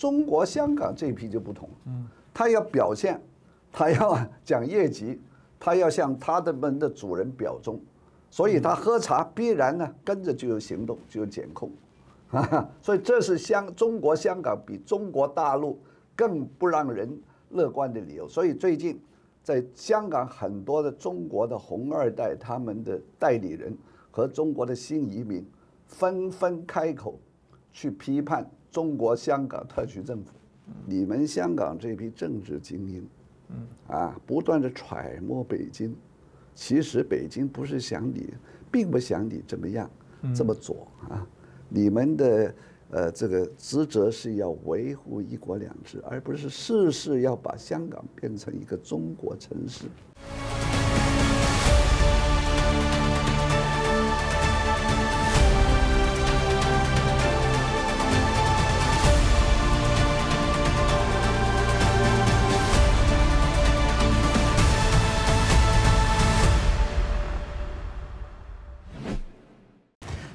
中国香港这一批就不同，嗯，他要表现，他要讲业绩，他要向他的们的主人表忠，所以他喝茶必然呢跟着就有行动，就有检控，啊，所以这是香中国香港比中国大陆更不让人乐观的理由。所以最近在香港很多的中国的红二代他们的代理人和中国的新移民纷纷开口去批判。中国香港特区政府，你们香港这批政治精英，嗯啊，不断的揣摩北京，其实北京不是想你，并不想你怎么样，这么左啊，你们的呃这个职责是要维护一国两制，而不是事事要把香港变成一个中国城市。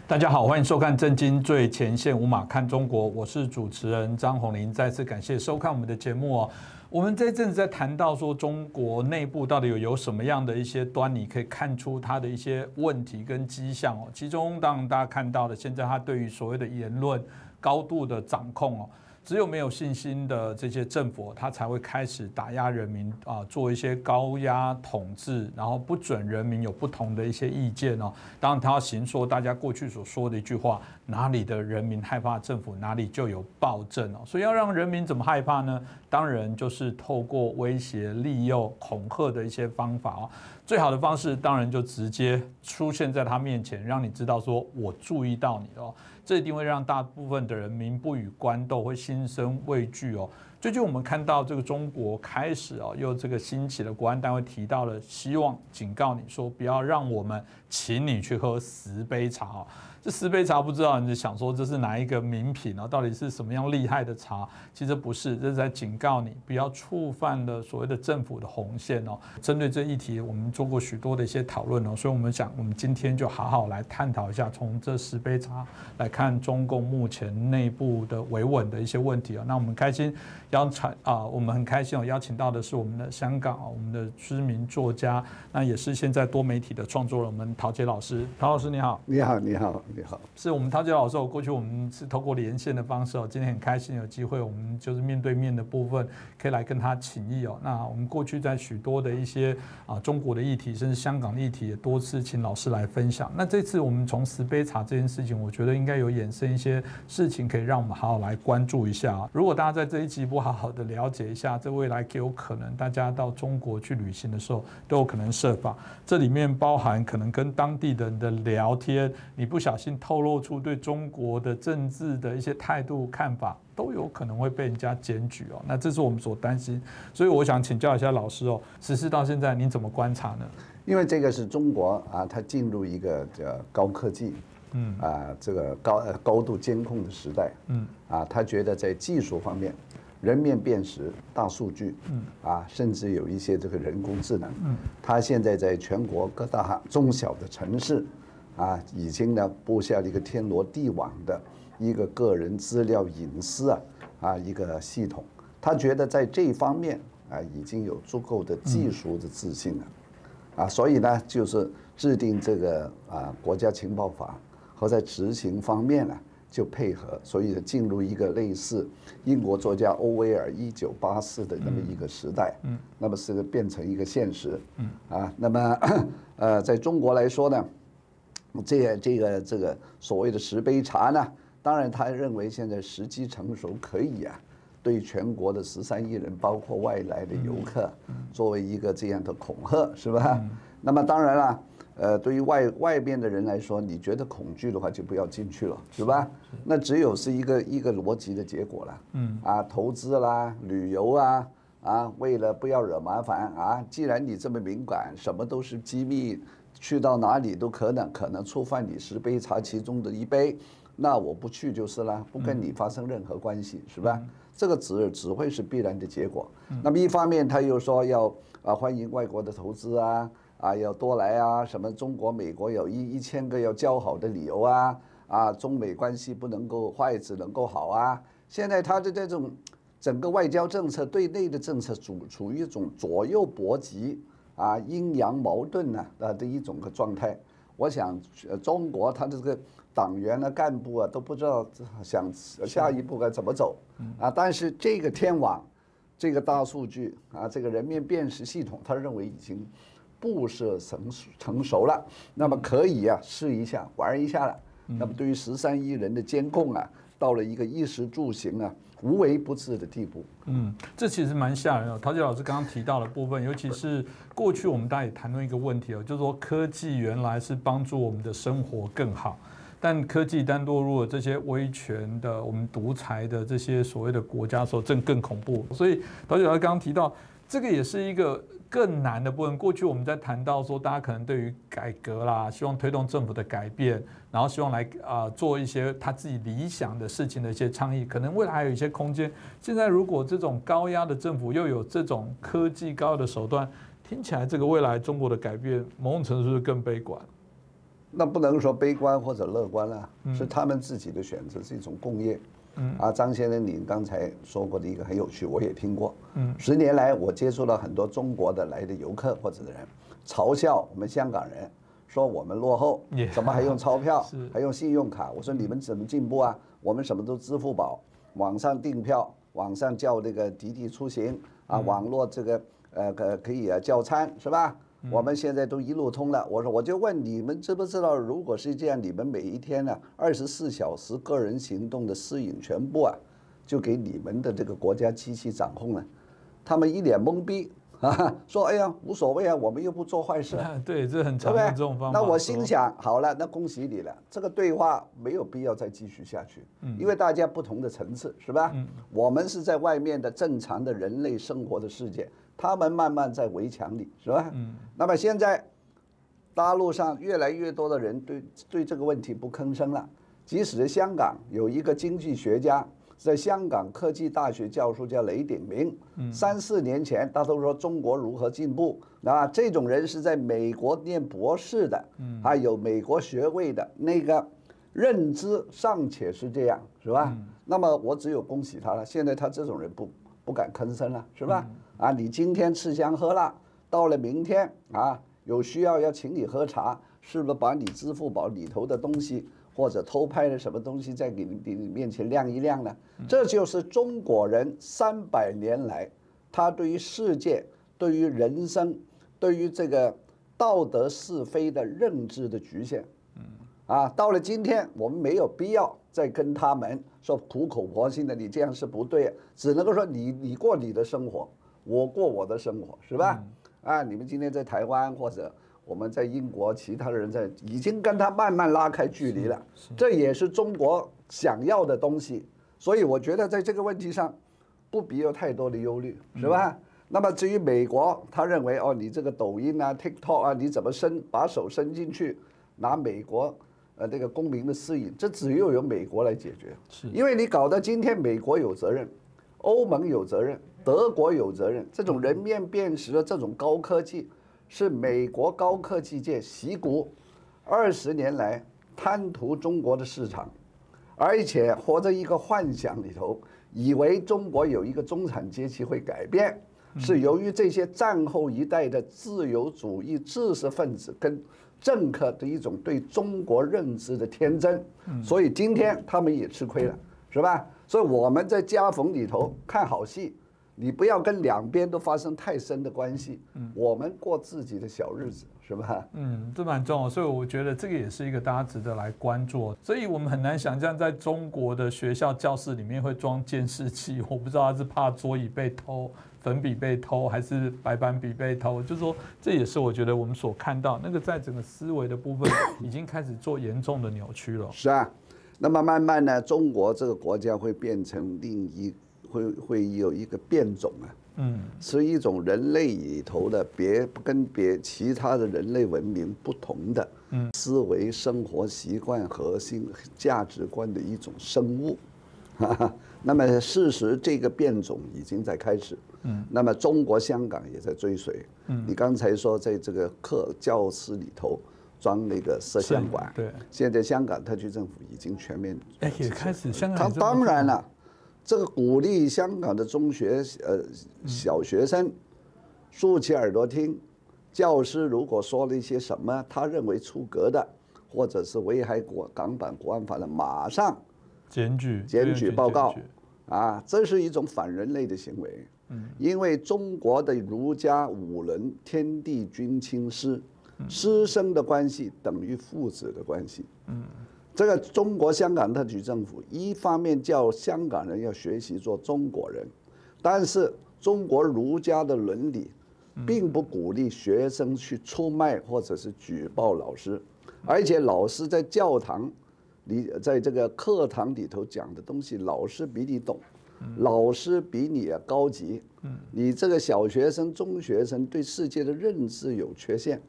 大家好，欢迎收看《震惊最前线》，无马看中国，我是主持人张宏林。再次感谢收看我们的节目哦。我们这阵子在谈到说，中国内部到底有有什么样的一些端倪，可以看出它的一些问题跟迹象哦。其中，当然大家看到的，现在它对于所谓的言论高度的掌控哦。只有没有信心的这些政府，他才会开始打压人民啊，做一些高压统治，然后不准人民有不同的一些意见哦。当然，他要行说大家过去所说的一句话：哪里的人民害怕政府，哪里就有暴政哦。所以要让人民怎么害怕呢？当然就是透过威胁、利诱、恐吓的一些方法哦。最好的方式当然就直接出现在他面前，让你知道说我注意到你哦。这一定会让大部分的人民不与官斗，会心生畏惧哦。最近我们看到这个中国开始哦，又这个兴起的国安单位提到了，希望警告你说，不要让我们请你去喝十杯茶哦。这十杯茶不知道你就想说这是哪一个名品啊？到底是什么样厉害的茶？其实不是，这是在警告你不要触犯了所谓的政府的红线哦。针对这议题，我们做过许多的一些讨论哦，所以我们想，我们今天就好好来探讨一下，从这十杯茶来看中共目前内部的维稳的一些问题哦。那我们开心邀请啊，我们很开心哦，邀请到的是我们的香港啊，我们的知名作家，那也是现在多媒体的创作人，我们陶杰老师。陶老师你好，你好，你好。你好，是我们陶杰老师。过去我们是透过连线的方式哦，今天很开心有机会，我们就是面对面的部分可以来跟他请益哦。那我们过去在许多的一些啊中国的议题，甚至香港议题，也多次请老师来分享。那这次我们从十杯茶这件事情，我觉得应该有衍生一些事情，可以让我们好好来关注一下。如果大家在这一集不好好的了解一下，这未来有可能大家到中国去旅行的时候，都有可能设法。这里面包含可能跟当地人的聊天，你不小心。透露出对中国的政治的一些态度看法，都有可能会被人家检举哦。那这是我们所担心，所以我想请教一下老师哦，实施到现在您怎么观察呢？因为这个是中国啊，它进入一个叫高科技，嗯啊，这个高高度监控的时代，嗯啊，他觉得在技术方面，人面辨识、大数据，嗯啊，甚至有一些这个人工智能，嗯，他现在在全国各大中小的城市。啊，已经呢布下了一个天罗地网的一个个人资料隐私啊啊一个系统，他觉得在这方面啊已经有足够的技术的自信了，啊，所以呢就是制定这个啊国家情报法和在执行方面呢就配合，所以进入一个类似英国作家欧威尔一九八四的那么一个时代，嗯，那么是变成一个现实，嗯。啊，那么 呃在中国来说呢。这个这个这个所谓的十杯茶呢，当然他认为现在时机成熟，可以啊，对全国的十三亿人，包括外来的游客，作为一个这样的恐吓，是吧？那么当然了，呃，对于外外边的人来说，你觉得恐惧的话，就不要进去了，是吧？那只有是一个一个逻辑的结果了。嗯啊，投资啦，旅游啊，啊，为了不要惹麻烦啊，既然你这么敏感，什么都是机密。去到哪里都可能可能触犯你十杯茶其中的一杯，那我不去就是了，不跟你发生任何关系，是吧？这个只只会是必然的结果。那么一方面他又说要啊欢迎外国的投资啊啊要多来啊，什么中国美国有一一千个要交好的理由啊啊中美关系不能够坏只能够好啊，现在他的这种整个外交政策、对内的政策处处于一种左右搏击啊、阴阳矛盾呢啊的一种个状态。我想，中国他的这个党员啊、干部啊都不知道想下一步该怎么走啊。但是这个天网，这个大数据啊，这个人面辨识系统，他认为已经布设成成熟了，那么可以啊试一下玩一下了。那么对于十三亿人的监控啊，到了一个衣食住行啊无微不至的地步。嗯，这其实蛮吓人的。陶杰老师刚刚提到的部分，尤其是过去我们大家也谈论一个问题哦，就是说科技原来是帮助我们的生活更好，但科技单落入了这些威权的、我们独裁的这些所谓的国家时候，正更恐怖。所以陶杰老师刚刚提到，这个也是一个。更难的部分，过去我们在谈到说，大家可能对于改革啦，希望推动政府的改变，然后希望来啊做一些他自己理想的事情的一些倡议，可能未来还有一些空间。现在如果这种高压的政府又有这种科技高压的手段，听起来这个未来中国的改变，某种程度是更悲观。那不能说悲观或者乐观了，是他们自己的选择，是一种共业。嗯啊，张先生，你刚才说过的一个很有趣，我也听过。嗯，十年来我接触了很多中国的来的游客或者的人，嘲笑我们香港人，说我们落后，怎么还用钞票，还用信用卡？我说你们怎么进步啊？我们什么都支付宝，网上订票，网上叫那个滴滴出行啊，网络这个呃可可以啊叫餐是吧？我们现在都一路通了。我说，我就问你们知不知道，如果是这样，你们每一天呢，二十四小时个人行动的私隐全部啊，就给你们的这个国家机器掌控了。他们一脸懵逼啊，说：“哎呀，无所谓啊，我们又不做坏事。”对，这很常用这种方法。那我心想，好了，那恭喜你了，这个对话没有必要再继续下去，因为大家不同的层次，是吧？我们是在外面的正常的人类生活的世界。他们慢慢在围墙里，是吧？嗯。那么现在，大陆上越来越多的人对对这个问题不吭声了。即使香港有一个经济学家，在香港科技大学教授，叫雷鼎明。嗯。三四年前，他都说中国如何进步啊？这种人是在美国念博士的，嗯，还有美国学位的那个认知尚且是这样，是吧？嗯。那么我只有恭喜他了。现在他这种人不不敢吭声了，是吧？啊，你今天吃香喝辣，到了明天啊，有需要要请你喝茶，是不是把你支付宝里头的东西或者偷拍了什么东西再给你你面前亮一亮呢？这就是中国人三百年来他对于世界、对于人生、对于这个道德是非的认知的局限。嗯，啊，到了今天，我们没有必要再跟他们说苦口婆心的，你这样是不对，只能够说你你过你的生活。我过我的生活是吧？啊，你们今天在台湾或者我们在英国，其他的人在已经跟他慢慢拉开距离了。这也是中国想要的东西。所以我觉得在这个问题上，不必有太多的忧虑，是吧？那么至于美国，他认为哦，你这个抖音啊、TikTok 啊，你怎么伸把手伸进去拿美国呃这个公民的私隐？这只有由美国来解决。是，因为你搞到今天，美国有责任，欧盟有责任。德国有责任，这种人面辨识的这种高科技，是美国高科技界习古二十年来贪图中国的市场，而且活在一个幻想里头，以为中国有一个中产阶级会改变，是由于这些战后一代的自由主义知识分子跟政客的一种对中国认知的天真，所以今天他们也吃亏了，是吧？所以我们在夹缝里头看好戏。你不要跟两边都发生太深的关系，嗯，我们过自己的小日子，是吧？嗯，这蛮重要，所以我觉得这个也是一个大家值得来关注。所以我们很难想象，在中国的学校教室里面会装监视器，我不知道他是怕桌椅被偷、粉笔被偷，还是白板笔被偷。就是说，这也是我觉得我们所看到那个在整个思维的部分 已经开始做严重的扭曲了。是啊，那么慢慢呢，中国这个国家会变成另一。会会有一个变种啊，嗯，是一种人类里头的别跟别其他的人类文明不同的，嗯，思维、生活习惯、核心价值观的一种生物，哈哈。那么事实这个变种已经在开始，嗯，那么中国香港也在追随，嗯，你刚才说在这个课教室里头装那个摄像馆，对，现在香港特区政府已经全面，哎，也开始香港，当然了。这个鼓励香港的中学呃小学生竖起耳朵听，教师如果说了一些什么他认为出格的，或者是危害国港版国安法的，马上检举检举报告啊，这是一种反人类的行为。嗯，因为中国的儒家五伦天地君亲师，师生的关系等于父子的关系。嗯。这个中国香港特区政府一方面叫香港人要学习做中国人，但是中国儒家的伦理，并不鼓励学生去出卖或者是举报老师，而且老师在教堂里，在这个课堂里头讲的东西，老师比你懂，老师比你高级，你这个小学生、中学生对世界的认知有缺陷。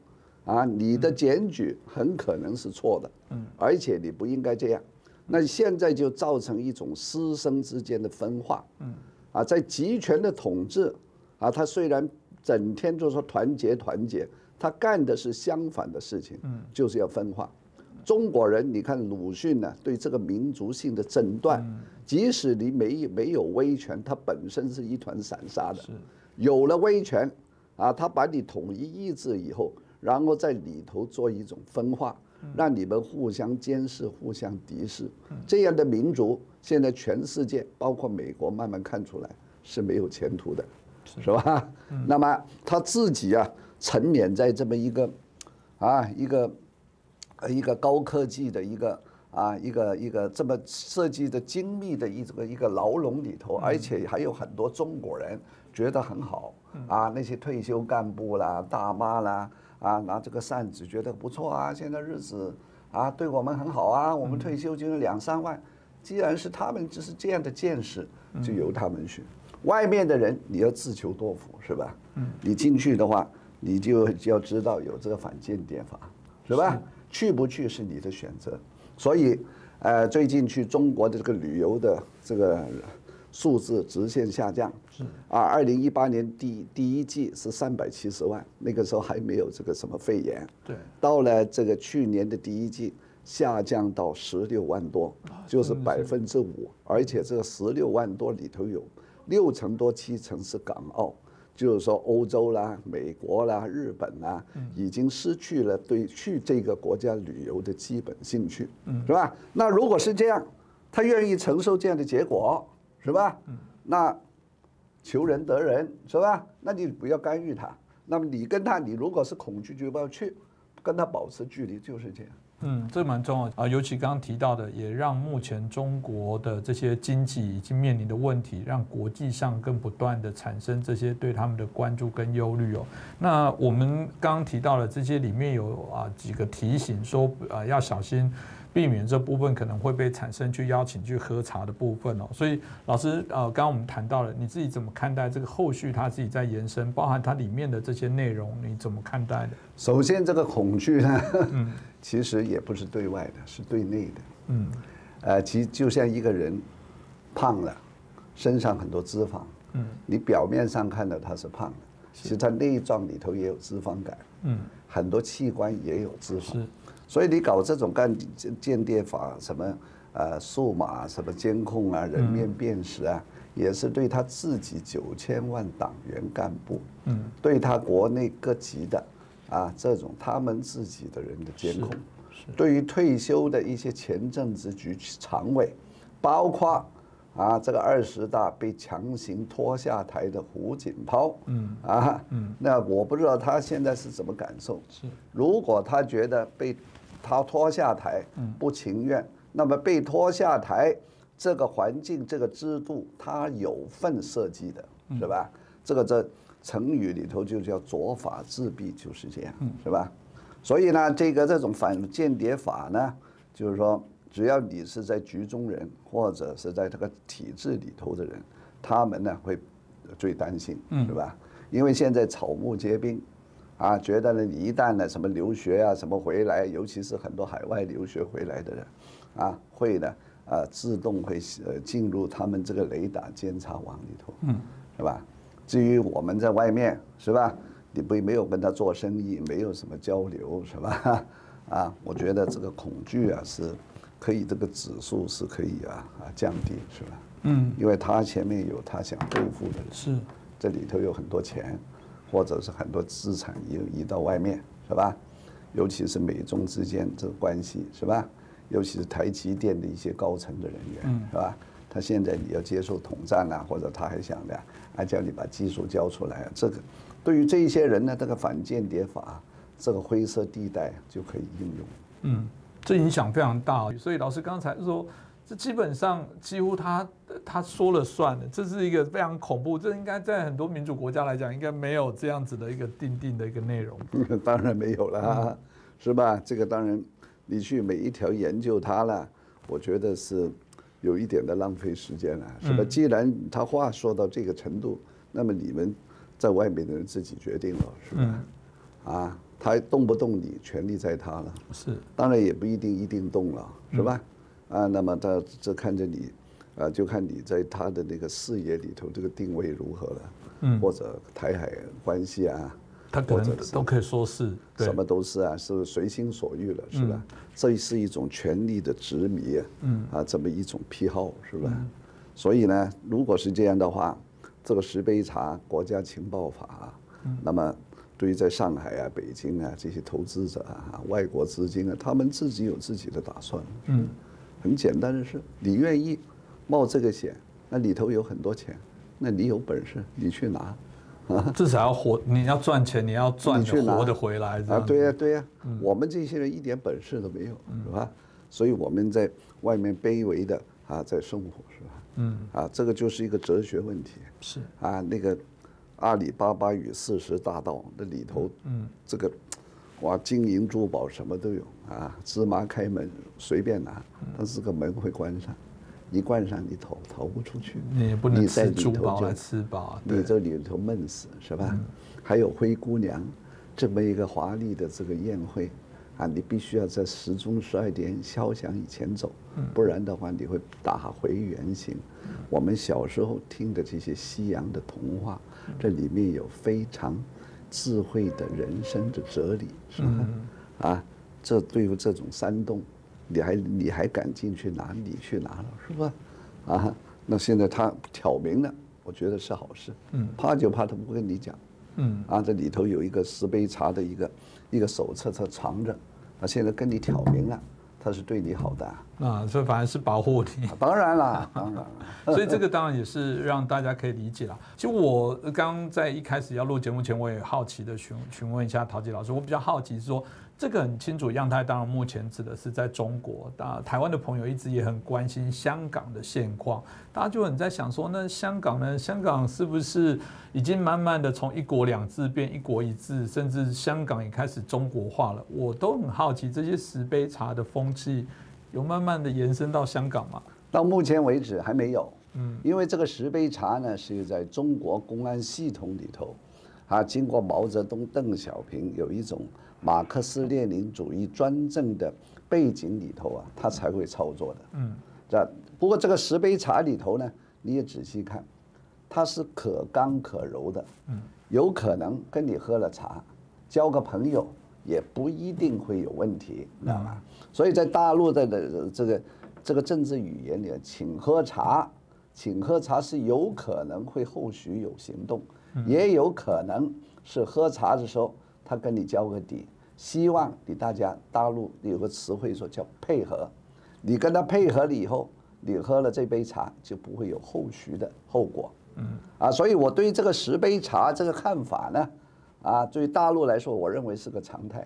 啊，你的检举很可能是错的，嗯，而且你不应该这样，那现在就造成一种师生之间的分化，嗯，啊，在集权的统治，啊，他虽然整天就说团结团结，他干的是相反的事情，嗯，就是要分化。中国人，你看鲁迅呢，对这个民族性的诊断，即使你没没有威权，它本身是一团散沙的，有了威权，啊，他把你统一意志以后。然后在里头做一种分化，让你们互相监视、互相敌视，这样的民族现在全世界，包括美国，慢慢看出来是没有前途的，是。吧？那么他自己啊，沉湎在这么一个啊一个一个高科技的一个啊一个一个这么设计的精密的一个一个牢笼里头，而且还有很多中国人觉得很好。啊，那些退休干部啦、大妈啦。啊，拿这个扇子觉得不错啊，现在日子啊对我们很好啊，我们退休金两三万，既然是他们就是这样的见识，就由他们去。外面的人你要自求多福是吧？嗯，你进去的话，你就要知道有这个反间谍法，是吧？去不去是你的选择。所以，呃，最近去中国的这个旅游的这个。数字直线下降，是。啊，二零一八年第第一季是三百七十万，那个时候还没有这个什么肺炎，对，到了这个去年的第一季下降到十六万多，就是百分之五，而且这个十六万多里头有六成多七成是港澳，就是说欧洲啦、美国啦、日本啦，已经失去了对去这个国家旅游的基本兴趣，是吧？那如果是这样，他愿意承受这样的结果？是吧？那求人得人是吧？那你不要干预他。那么你跟他，你如果是恐惧，就不要去跟他保持距离，就是这样。嗯，这蛮重要啊。尤其刚刚提到的，也让目前中国的这些经济已经面临的问题，让国际上更不断的产生这些对他们的关注跟忧虑哦。那我们刚刚提到了这些里面有啊几个提醒，说啊要小心。避免这部分可能会被产生去邀请去喝茶的部分哦，所以老师呃，刚刚我们谈到了，你自己怎么看待这个后续他自己在延伸，包含它里面的这些内容，你怎么看待的？首先，这个恐惧呢，嗯，其实也不是对外的，是对内的，嗯，呃，其实就像一个人胖了，身上很多脂肪，嗯，你表面上看到他是胖的，其实他内脏里头也有脂肪感，嗯，很多器官也有脂肪。所以你搞这种干间谍法，什么呃数码什么监控啊，人面辨识啊，也是对他自己九千万党员干部，嗯，对他国内各级的啊这种他们自己的人的监控，对于退休的一些前政治局常委，包括啊这个二十大被强行拖下台的胡锦涛，嗯啊，嗯，那我不知道他现在是怎么感受，是如果他觉得被。他拖下台，不情愿。那么被拖下台，这个环境、这个制度，他有份设计的，是吧？这个这成语里头就叫“左法自毙”，就是这样，是吧？所以呢，这个这种反间谍法呢，就是说，只要你是在局中人，或者是在这个体制里头的人，他们呢会最担心，是吧？因为现在草木皆兵。啊，觉得呢，你一旦呢什么留学啊，什么回来，尤其是很多海外留学回来的人，啊，会呢，啊，自动会呃进入他们这个雷达监察网里头，嗯，是吧？至于我们在外面，是吧？你不没有跟他做生意，没有什么交流，是吧？啊，我觉得这个恐惧啊是可以这个指数是可以啊啊降低，是吧？嗯，因为他前面有他想对付的，是这里头有很多钱，或者是很多资产移移到外面，是吧？尤其是美中之间这个关系，是吧？尤其是台积电的一些高层的人员，是吧？他现在你要接受统战啊，或者他还想的还叫你把技术交出来，这个对于这一些人呢，这个反间谍法这个灰色地带就可以应用。嗯，这影响非常大。所以老师刚才说，这基本上几乎他他说了算的，这是一个非常恐怖。这应该在很多民主国家来讲，应该没有这样子的一个定定的一个内容。当然没有啦，是吧？这个当然。你去每一条研究它了，我觉得是有一点的浪费时间了，是吧？既然他话说到这个程度，那么你们在外面的人自己决定了，是吧？啊，他动不动你，权力在他了。是，当然也不一定一定动了，是吧？啊，那么他这看着你，啊，就看你在他的那个视野里头这个定位如何了，嗯，或者台海关系啊。他可能都可以说是什么都是啊，是随心所欲了，是吧？这是一种权力的执迷嗯，啊，这么一种癖好，是吧？所以呢，如果是这样的话，这个十杯茶国家情报法，那么对于在上海啊、北京啊这些投资者啊、外国资金啊，他们自己有自己的打算。嗯，很简单的是，你愿意冒这个险，那里头有很多钱，那你有本事，你去拿。至少要活，你要赚钱，你要赚活的回来啊！对呀，对呀，我们这些人一点本事都没有，是吧？所以我们在外面卑微的啊，在生活，是吧？嗯，啊，这个就是一个哲学问题。是啊，那个阿里巴巴与四十大盗那里头，嗯，这个哇，金银珠宝什么都有啊，芝麻开门随便拿，但是个门会关上。一关上，你逃逃不出去。你不能吃珠宝来吃饱，你这里头闷死是吧？还有灰姑娘，这么一个华丽的这个宴会，啊，你必须要在时钟十二点敲响以前走，不然的话你会打回原形。我们小时候听的这些西洋的童话，这里面有非常智慧的人生的哲理，是吧？啊，这对于这种山洞。你还你还敢进去拿？你去拿了是吧？啊，那现在他挑明了，我觉得是好事。嗯，怕就怕他不跟你讲。嗯，啊，这里头有一个十杯茶的一个一个手册，他藏着。他现在跟你挑明了，他是对你好的。啊，所以反而是保护你。当然啦，当然了。所以这个当然也是让大家可以理解了。其实我刚在一开始要录节目前，我也好奇的询询问一下陶吉老师，我比较好奇是说。这个很清楚，样态当然目前指的是在中国。那，台湾的朋友一直也很关心香港的现况，大家就很在想说，那香港呢？香港是不是已经慢慢的从一国两制变一国一制，甚至香港也开始中国化了？我都很好奇，这些石杯茶的风气有慢慢的延伸到香港吗？到目前为止还没有。嗯，因为这个石杯茶呢，是在中国公安系统里头，啊，经过毛泽东、邓小平有一种。马克思列宁主义专政的背景里头啊，他才会操作的。嗯，这不过这个十杯茶里头呢，你也仔细看，它是可刚可柔的。嗯，有可能跟你喝了茶，交个朋友也不一定会有问题，知道吧？所以在大陆的的这个这个政治语言里，请喝茶，请喝茶是有可能会后续有行动，也有可能是喝茶的时候。他跟你交个底，希望你大家大陆有个词汇说叫配合，你跟他配合了以后，你喝了这杯茶就不会有后续的后果。嗯，啊，所以我对于这个十杯茶这个看法呢，啊，对于大陆来说，我认为是个常态。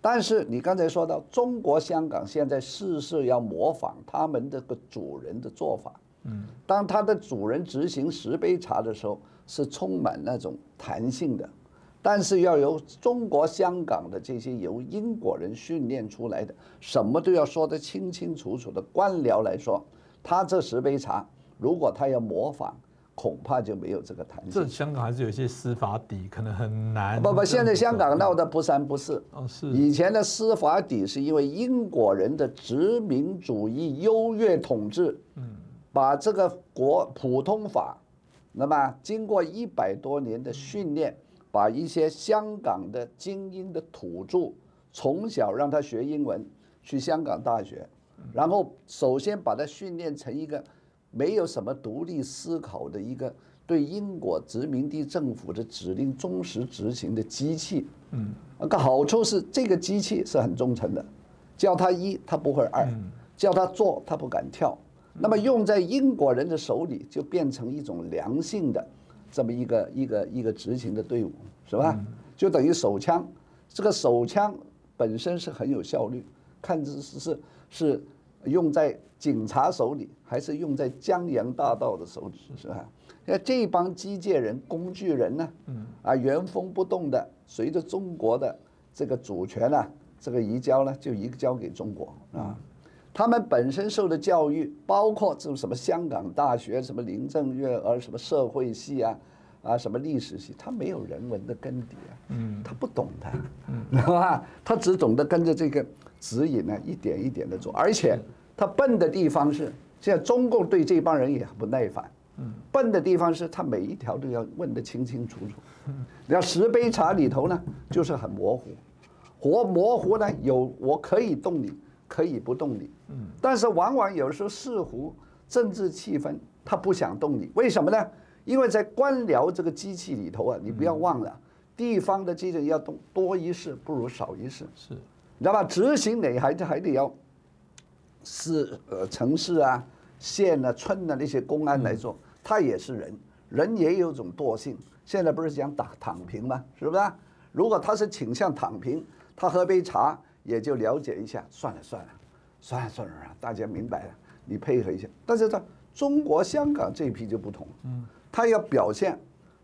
但是你刚才说到中国香港现在事事要模仿他们这个主人的做法，嗯，当他的主人执行十杯茶的时候，是充满那种弹性的。但是要由中国香港的这些由英国人训练出来的，什么都要说得清清楚楚的官僚来说，他这十杯茶，如果他要模仿，恐怕就没有这个弹性。这香港还是有些司法底，可能很难。不不，现在香港闹得不三不四。哦，是。以前的司法底是因为英国人的殖民主义优越统治，嗯，把这个国普通法，那么经过一百多年的训练。把一些香港的精英的土著，从小让他学英文，去香港大学，然后首先把他训练成一个没有什么独立思考的一个对英国殖民地政府的指令忠实执行的机器。嗯，个好处是这个机器是很忠诚的，叫他一他不会二，叫他做他不敢跳。那么用在英国人的手里就变成一种良性的这么一个一个一个执行的队伍，是吧？就等于手枪，这个手枪本身是很有效率，看是是是是用在警察手里，还是用在江洋大盗的手里，是吧？那这帮机械人、工具人呢？嗯，啊，原封不动的随着中国的这个主权呢，这个移交呢，就移交给中国啊。他们本身受的教育，包括这种什么香港大学、什么林郑月娥、什么社会系啊，啊，什么历史系，他没有人文的根底啊，嗯，他不懂的，嗯，知道吧？他只懂得跟着这个指引呢，一点一点的做，而且他笨的地方是，现在中共对这帮人也很不耐烦。嗯笨的地方是他每一条都要问得清清楚楚。你要十杯茶里头呢，就是很模糊，活模糊呢有我可以动你，可以不动你。嗯，但是往往有时候似乎政治气氛，他不想动你，为什么呢？因为在官僚这个机器里头啊，你不要忘了，地方的机器要动多一事不如少一事。是，你知道吧？执行哪还还得要市呃城市啊、县啊、村啊那些公安来做。他也是人，人也有种惰性。现在不是讲打躺平吗？是不是？如果他是倾向躺平，他喝杯茶也就了解一下，算了算了，算了算了，大家明白了，你配合一下。但是他中国香港这一批就不同，嗯，他要表现，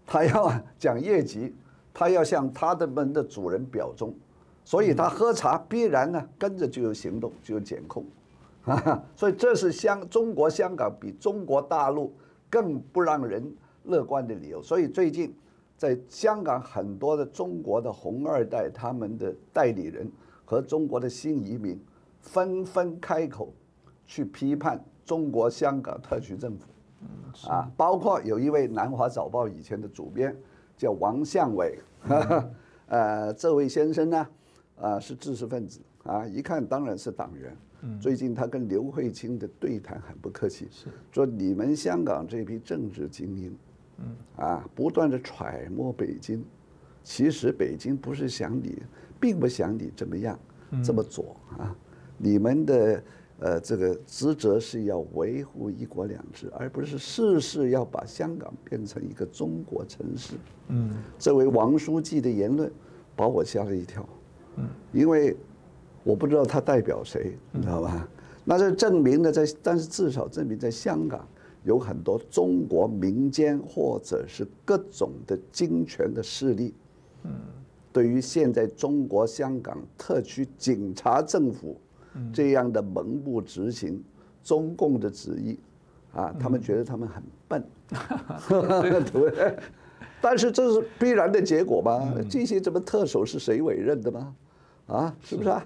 他要讲业绩，他要向他的们的主人表忠，所以他喝茶必然呢跟着就有行动，就有检控，啊，所以这是香中国香港比中国大陆。更不让人乐观的理由，所以最近在香港很多的中国的红二代，他们的代理人和中国的新移民纷纷开口去批判中国香港特区政府，啊，包括有一位南华早报以前的主编叫王向伟，呃，这位先生呢，啊，是知识分子。啊，一看当然是党员。最近他跟刘慧卿的对谈很不客气，说你们香港这批政治精英，啊，不断的揣摩北京，其实北京不是想你，并不想你怎么样，这么左啊，你们的呃这个职责是要维护一国两制，而不是事事要把香港变成一个中国城市。嗯，这位王书记的言论把我吓了一跳，嗯，因为。我不知道他代表谁，你知道吧？那这证明呢，在但是至少证明在香港有很多中国民间或者是各种的金权的势力，嗯，对于现在中国香港特区警察政府这样的蒙不执行中共的旨意，啊，他们觉得他们很笨，对不对？但是这是必然的结果吧？这些什么特首是谁委任的吗？啊，是不是啊？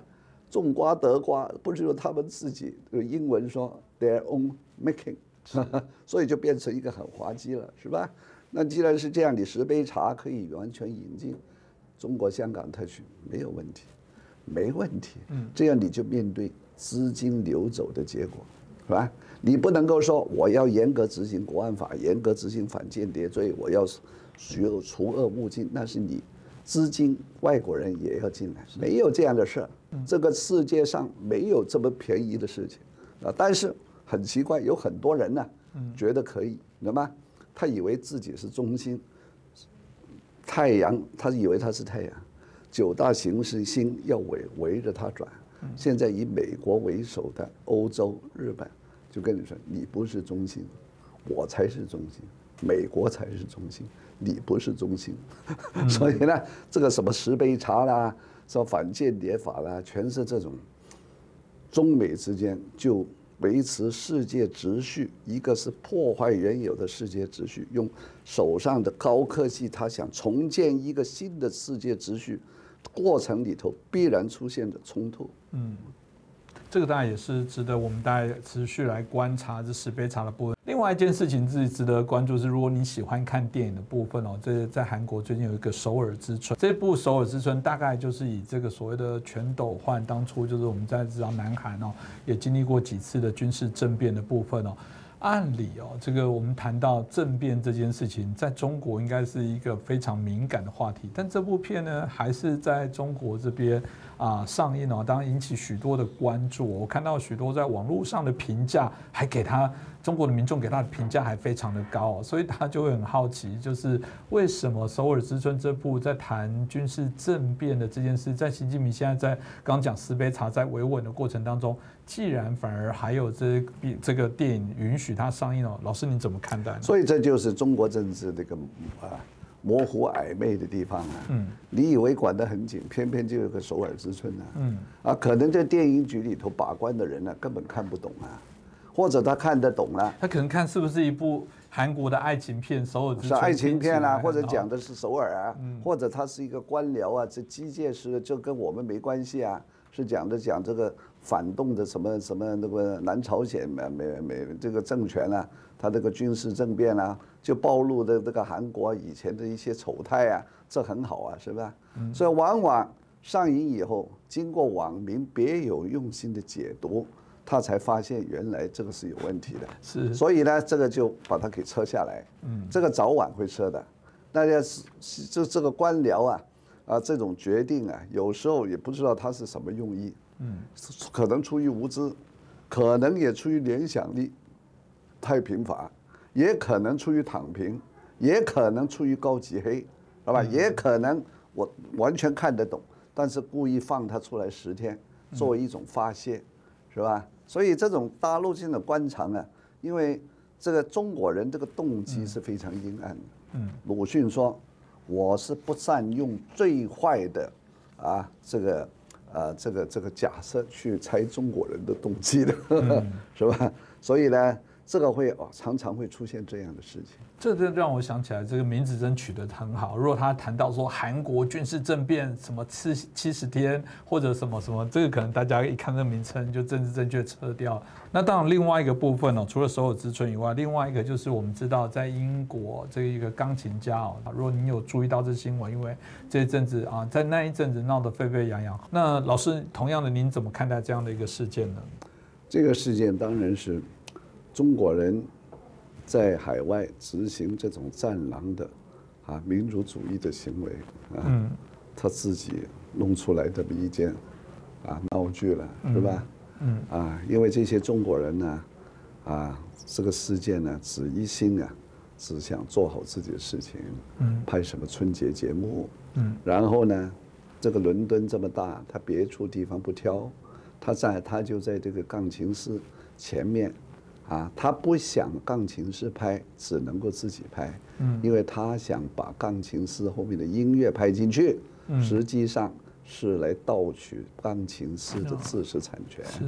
种瓜得瓜，不是由他们自己。英文说 their own making，所以就变成一个很滑稽了，是吧？那既然是这样，你十杯茶可以完全引进中国香港特区，没有问题，没问题。嗯，这样你就面对资金流走的结果，是吧？你不能够说我要严格执行国安法，严格执行反间谍罪，我要除除恶务尽，那是你。资金外国人也要进来，没有这样的事儿。这个世界上没有这么便宜的事情啊！但是很奇怪，有很多人呢，觉得可以，懂吗？他以为自己是中心，太阳，他以为他是太阳，九大行星要围围着他转。现在以美国为首的欧洲、日本，就跟你说，你不是中心，我才是中心。美国才是中心，你不是中心，所以呢，这个什么石杯茶啦，什么反间谍法啦，全是这种中美之间就维持世界秩序，一个是破坏原有的世界秩序，用手上的高科技，他想重建一个新的世界秩序，过程里头必然出现的冲突。嗯。这个当然也是值得我们大家持续来观察这十杯茶的部分。另外一件事情自己值得关注是，如果你喜欢看电影的部分哦，这在韩国最近有一个《首尔之春》，这部《首尔之春》大概就是以这个所谓的全斗焕，当初就是我们在知道南韩哦，也经历过几次的军事政变的部分哦。按理哦，这个我们谈到政变这件事情，在中国应该是一个非常敏感的话题，但这部片呢，还是在中国这边啊上映哦，当然引起许多的关注。我看到许多在网络上的评价，还给他。中国的民众给他的评价还非常的高，所以他就会很好奇，就是为什么《首尔之春》这部在谈军事政变的这件事，在习近平现在在刚讲十杯茶在维稳的过程当中，既然反而还有这这个电影允许它上映哦，老师你怎么看待？所以这就是中国政治这个啊模糊暧昧的地方啊。嗯，你以为管得很紧，偏偏就有个《首尔之春》啊。嗯，啊，可能在电影局里头把关的人呢，根本看不懂啊。或者他看得懂了，他可能看是不是一部韩国的爱情片，首尔之春是爱情片啊，或者讲的是首尔啊，或者他是一个官僚啊，这机械式的就跟我们没关系啊，是讲的讲这个反动的什么什么那个南朝鲜没没没这个政权啊，他这个军事政变啊，就暴露的这个韩国以前的一些丑态啊，这很好啊，是吧？所以往往上瘾以后，经过网民别有用心的解读。他才发现原来这个是有问题的，是，所以呢，这个就把它给撤下来。嗯，这个早晚会撤的。大家是这这个官僚啊，啊，这种决定啊，有时候也不知道他是什么用意。嗯，可能出于无知，可能也出于联想力太贫乏，也可能出于躺平，也可能出于高级黑，好吧？也可能我完全看得懂，但是故意放他出来十天，作为一种发泄，是吧？所以这种大陆性的官场啊，因为这个中国人这个动机是非常阴暗的。嗯，鲁迅说：“我是不善用最坏的啊这个呃这个这个假设去猜中国人的动机的，是吧？”所以呢。这个会哦，常常会出现这样的事情。这就让我想起来，这个名字真取得很好。如果他谈到说韩国军事政变什么七七十天或者什么什么，这个可能大家一看这个名称就政治正确撤掉。那当然，另外一个部分哦，除了所有之春以外，另外一个就是我们知道在英国这一个钢琴家哦，如果你有注意到这新闻，因为这一阵子啊，在那一阵子闹得沸沸扬扬。那老师，同样的，您怎么看待这样的一个事件呢？这个事件当然是。中国人在海外执行这种战狼的啊民族主义的行为啊，他自己弄出来的一件啊闹剧了，是吧？嗯啊，因为这些中国人呢啊，这个事件呢只一心啊，只想做好自己的事情，嗯，拍什么春节节目，嗯，然后呢，这个伦敦这么大，他别处地方不挑，他在他就在这个钢琴室前面。啊，他不想钢琴师拍，只能够自己拍，嗯，因为他想把钢琴师后面的音乐拍进去，嗯，实际上是来盗取钢琴师的知识产权，是，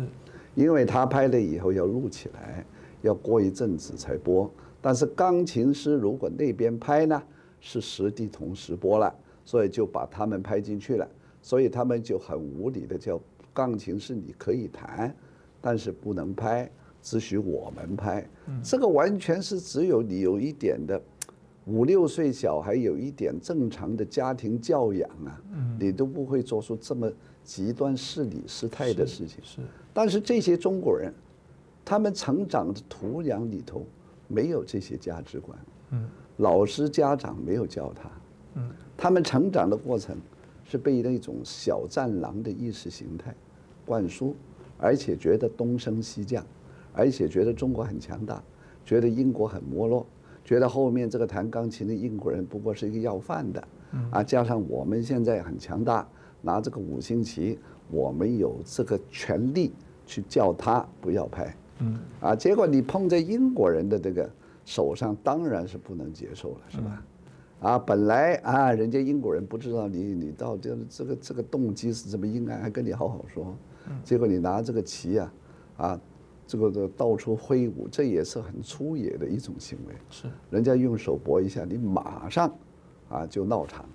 因为他拍了以后要录起来，要过一阵子才播，但是钢琴师如果那边拍呢，是实地同时播了，所以就把他们拍进去了，所以他们就很无理的叫钢琴师你可以弹，但是不能拍。只许我们拍，这个完全是只有你有一点的五六岁小孩有一点正常的家庭教养啊，你都不会做出这么极端失礼失态的事情。是，但是这些中国人，他们成长的土壤里头没有这些价值观，嗯，老师家长没有教他，嗯，他们成长的过程是被那种小战狼的意识形态灌输，而且觉得东升西降。而且觉得中国很强大，觉得英国很没落，觉得后面这个弹钢琴的英国人不过是一个要饭的，啊，加上我们现在很强大，拿这个五星旗，我们有这个权利去叫他不要拍，嗯，啊，结果你碰在英国人的这个手上，当然是不能接受了，是吧？啊，本来啊，人家英国人不知道你你到底这个这个动机是这么阴暗，还跟你好好说，结果你拿这个旗啊，啊。这个的到处挥舞，这也是很粗野的一种行为。是，人家用手搏一下，你马上啊就闹场。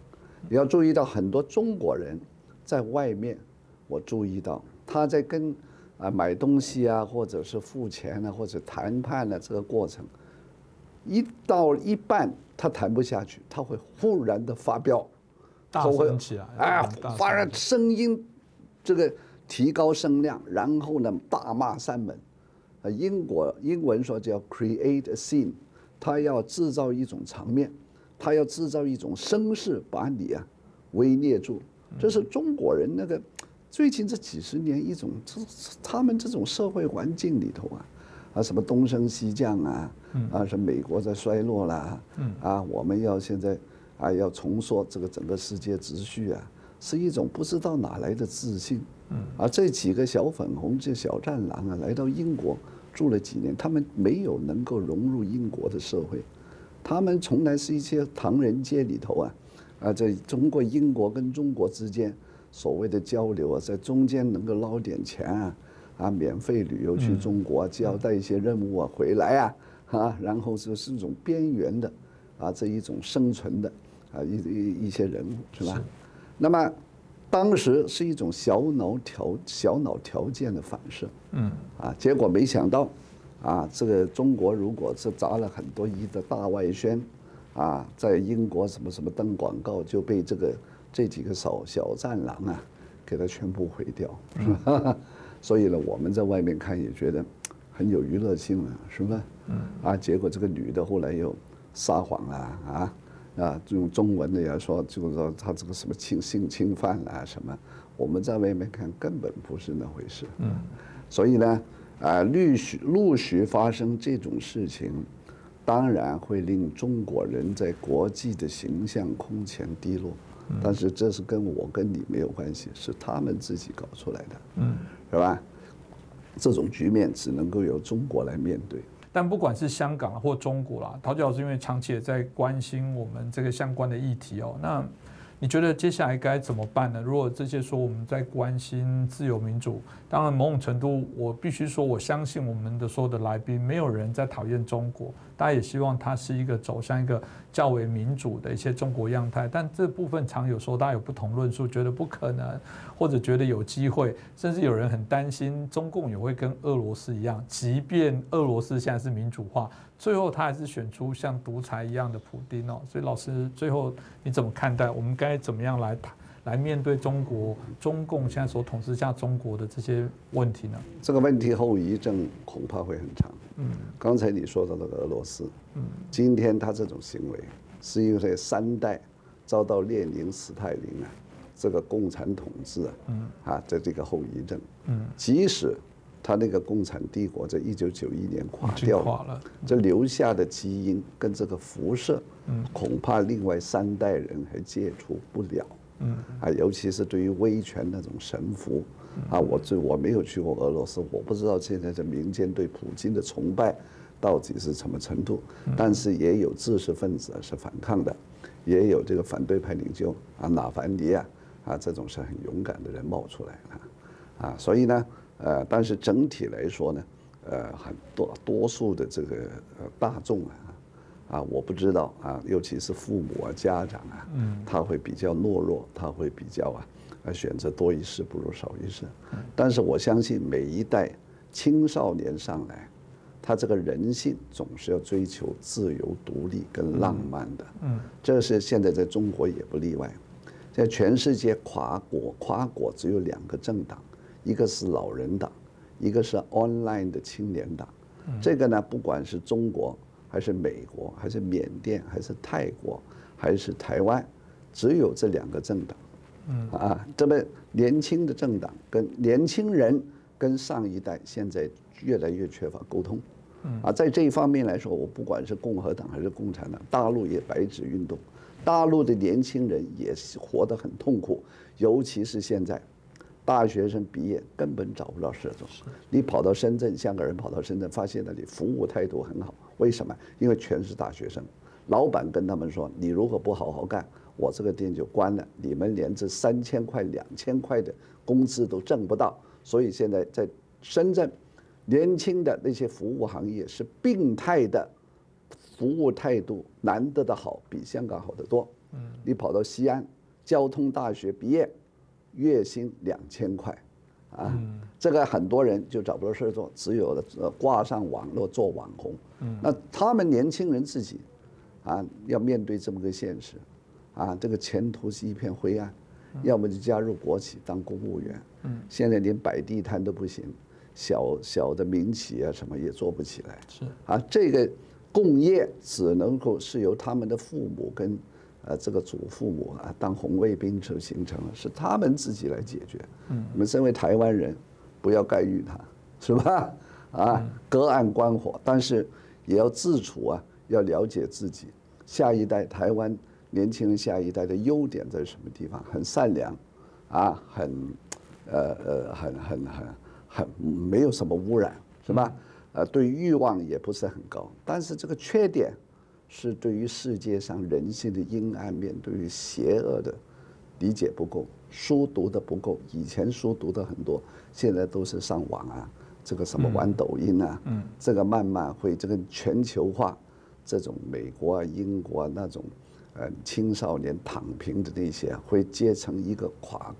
你要注意到很多中国人在外面，我注意到他在跟啊买东西啊，或者是付钱啊，或者谈判的这个过程，一到一半他谈不下去，他会忽然的发飙，大声起来，哎，发生声音，这个提高声量，然后呢大骂三门，啊，英国英文说叫 create a scene，他要制造一种场面，他要制造一种声势，把你啊威胁住。这是中国人那个最近这几十年一种，这他们这种社会环境里头啊，啊什么东升西降啊，啊什么美国在衰落啦，啊我们要现在啊要重塑这个整个世界秩序啊，是一种不知道哪来的自信。啊这几个小粉红这小战狼啊，来到英国住了几年，他们没有能够融入英国的社会，他们从来是一些唐人街里头啊。啊，在中国、英国跟中国之间所谓的交流啊，在中间能够捞点钱啊，啊，免费旅游去中国，交代一些任务啊，回来啊，啊，然后就是一种边缘的啊，这一种生存的啊一一一些人物是吧？那么当时是一种小脑条小脑条件的反射，嗯，啊，结果没想到啊，这个中国如果是砸了很多亿的大外宣。啊，在英国什么什么登广告就被这个这几个小小战狼啊，给他全部毁掉，是吧？所以呢，我们在外面看也觉得很有娱乐性了，是吧？嗯。啊，结果这个女的后来又撒谎了啊啊，用中文的也说，就是说他这个什么性性侵犯啊什么，我们在外面看根本不是那回事。嗯。所以呢，啊，陆续陆续发生这种事情。当然会令中国人在国际的形象空前低落，但是这是跟我跟你没有关系，是他们自己搞出来的，嗯，是吧？这种局面只能够由中国来面对。但不管是香港或中国啦，陶教授因为长期也在关心我们这个相关的议题哦，那。你觉得接下来该怎么办呢？如果这些说我们在关心自由民主，当然某种程度我必须说，我相信我们的所有的来宾，没有人在讨厌中国，大家也希望它是一个走向一个较为民主的一些中国样态。但这部分常有时候大家有不同论述，觉得不可能，或者觉得有机会，甚至有人很担心中共也会跟俄罗斯一样，即便俄罗斯现在是民主化。最后他还是选出像独裁一样的普丁哦，所以老师最后你怎么看待？我们该怎么样来来面对中国中共现在所统治下中国的这些问题呢？这个问题后遗症恐怕会很长。嗯，刚才你说到那个俄罗斯，嗯，今天他这种行为是因为三代遭到列宁、斯泰林啊这个共产统治啊，嗯，啊在这个后遗症。嗯，即使。他那个共产帝国在一九九一年垮掉了，这留下的基因跟这个辐射，恐怕另外三代人还接触不了。嗯，啊，尤其是对于威权那种神服，啊，我这我没有去过俄罗斯，我不知道现在的民间对普京的崇拜到底是什么程度。但是也有知识分子是反抗的，也有这个反对派领袖啊，纳凡尼啊啊，这种是很勇敢的人冒出来了，啊，所以呢。呃，但是整体来说呢，呃，很多多数的这个呃大众啊，啊，我不知道啊，尤其是父母啊、家长啊，嗯，他会比较懦弱，他会比较啊，啊，选择多一事不如少一事。但是我相信每一代青少年上来，他这个人性总是要追求自由、独立跟浪漫的。嗯，这是现在在中国也不例外，在全世界跨国跨国只有两个政党。一个是老人党，一个是 online 的青年党。这个呢，不管是中国，还是美国，还是缅甸，还是泰国，还是台湾，只有这两个政党。嗯啊，这么年轻的政党跟年轻人跟上一代现在越来越缺乏沟通。啊，在这一方面来说，我不管是共和党还是共产党，大陆也白纸运动，大陆的年轻人也活得很痛苦，尤其是现在。大学生毕业根本找不到事做，你跑到深圳，香港人跑到深圳，发现那里服务态度很好。为什么？因为全是大学生，老板跟他们说：“你如果不好好干，我这个店就关了。你们连这三千块、两千块的工资都挣不到。”所以现在在深圳，年轻的那些服务行业是病态的，服务态度难得的好，比香港好得多。嗯，你跑到西安，交通大学毕业。月薪两千块，啊，这。这个很多人就找不到事做，只有呃挂上网络做网红。嗯，那他们年轻人自己啊，要面对这么个现实，啊，这个前途是一片灰暗，要么就加入国企当公务员。嗯，现在连摆地摊都不行，小小的民企啊什么也做不起来。是啊，这个共业只能够是由他们的父母跟呃这个祖父母啊当红卫兵就形成了，是他们自己来解决。嗯，我们身为台湾人。不要干预他，是吧？啊，隔岸观火，但是也要自处啊，要了解自己。下一代台湾年轻人，下一代的优点在什么地方？很善良，啊，很，呃呃，很很很很没有什么污染，是吧？呃，对欲望也不是很高，但是这个缺点是对于世界上人性的阴暗面，对于邪恶的理解不够。书读的不够，以前书读的很多，现在都是上网啊，这个什么玩抖音啊，嗯，这个慢慢会这个全球化，这种美国啊、英国啊那种，呃，青少年躺平的那些，会结成一个跨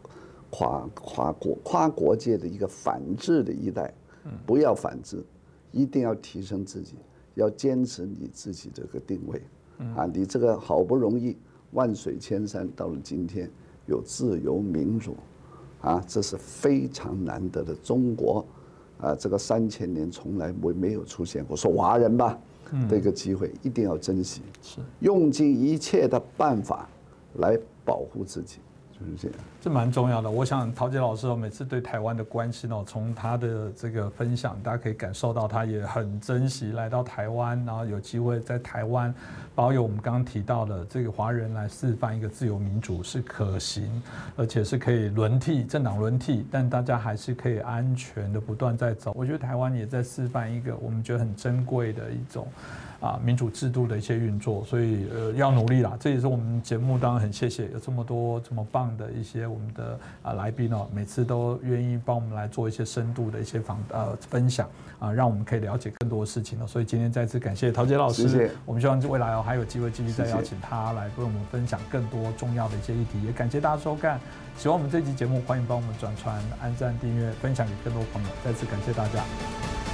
跨跨国跨国界的一个反制的一代，嗯，不要反制，一定要提升自己，要坚持你自己这个定位，啊，你这个好不容易万水千山到了今天。有自由民主，啊，这是非常难得的。中国，啊，这个三千年从来没没有出现过。说华人吧，这个机会一定要珍惜，是用尽一切的办法来保护自己。就是这样，这蛮重要的。我想陶杰老师，每次对台湾的关心哦，从他的这个分享，大家可以感受到他也很珍惜来到台湾，然后有机会在台湾保有我们刚刚提到的这个华人来示范一个自由民主是可行，而且是可以轮替政党轮替，但大家还是可以安全的不断在走。我觉得台湾也在示范一个我们觉得很珍贵的一种。啊，民主制度的一些运作，所以呃要努力啦。这也是我们节目当然很谢谢有这么多这么棒的一些我们的啊来宾哦，每次都愿意帮我们来做一些深度的一些访呃分享啊，让我们可以了解更多的事情哦。所以今天再次感谢陶杰老师，谢谢。我们希望未来哦还有机会继续再邀请他来跟我们分享更多重要的一些议题。也感谢大家收看，喜欢我们这期节目，欢迎帮我们转传、按赞、订阅、分享给更多朋友。再次感谢大家。